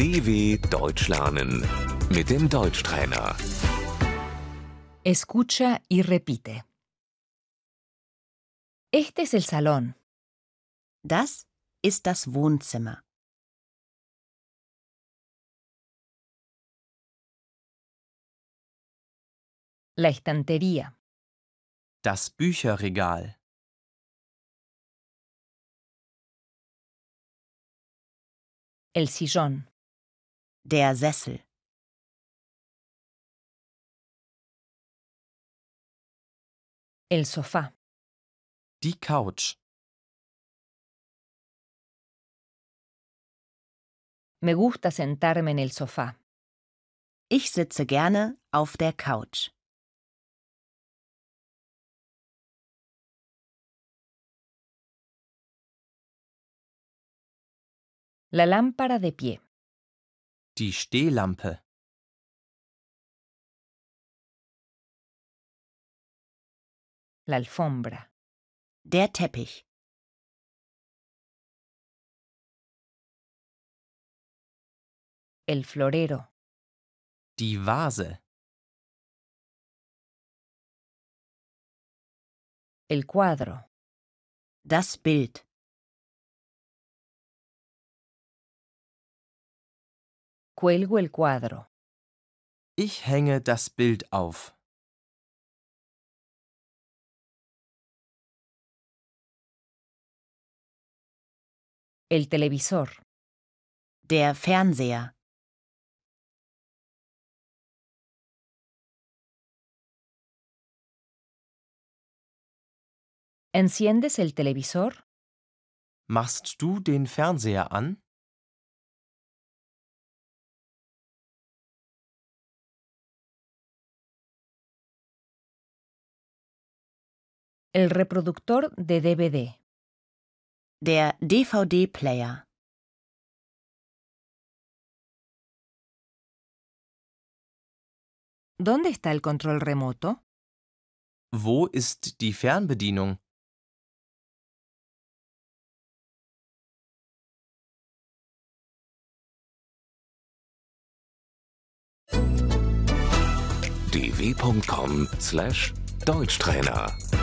DW Deutsch lernen mit dem Deutschtrainer. Escucha y repite. Este es el salón. Das ist das Wohnzimmer. La estantería. Das Bücherregal. El sillón. Der Sessel. El sofá. Die Couch. Me gusta sentarme en el sofá. Ich sitze gerne auf der Couch. La lámpara de pie. Die Stehlampe. La alfombra. Der Teppich. El florero. Die Vase. El cuadro. Das Bild. Cuelgo el cuadro. Ich hänge das Bild auf. El televisor. Der Fernseher. ¿Enciendes el televisor? Machst du den Fernseher an? El reproductor de DVD. Der DVD-Player. ¿Dónde está el control remoto? Wo ist die Fernbedienung? dw.com/deutschtrainer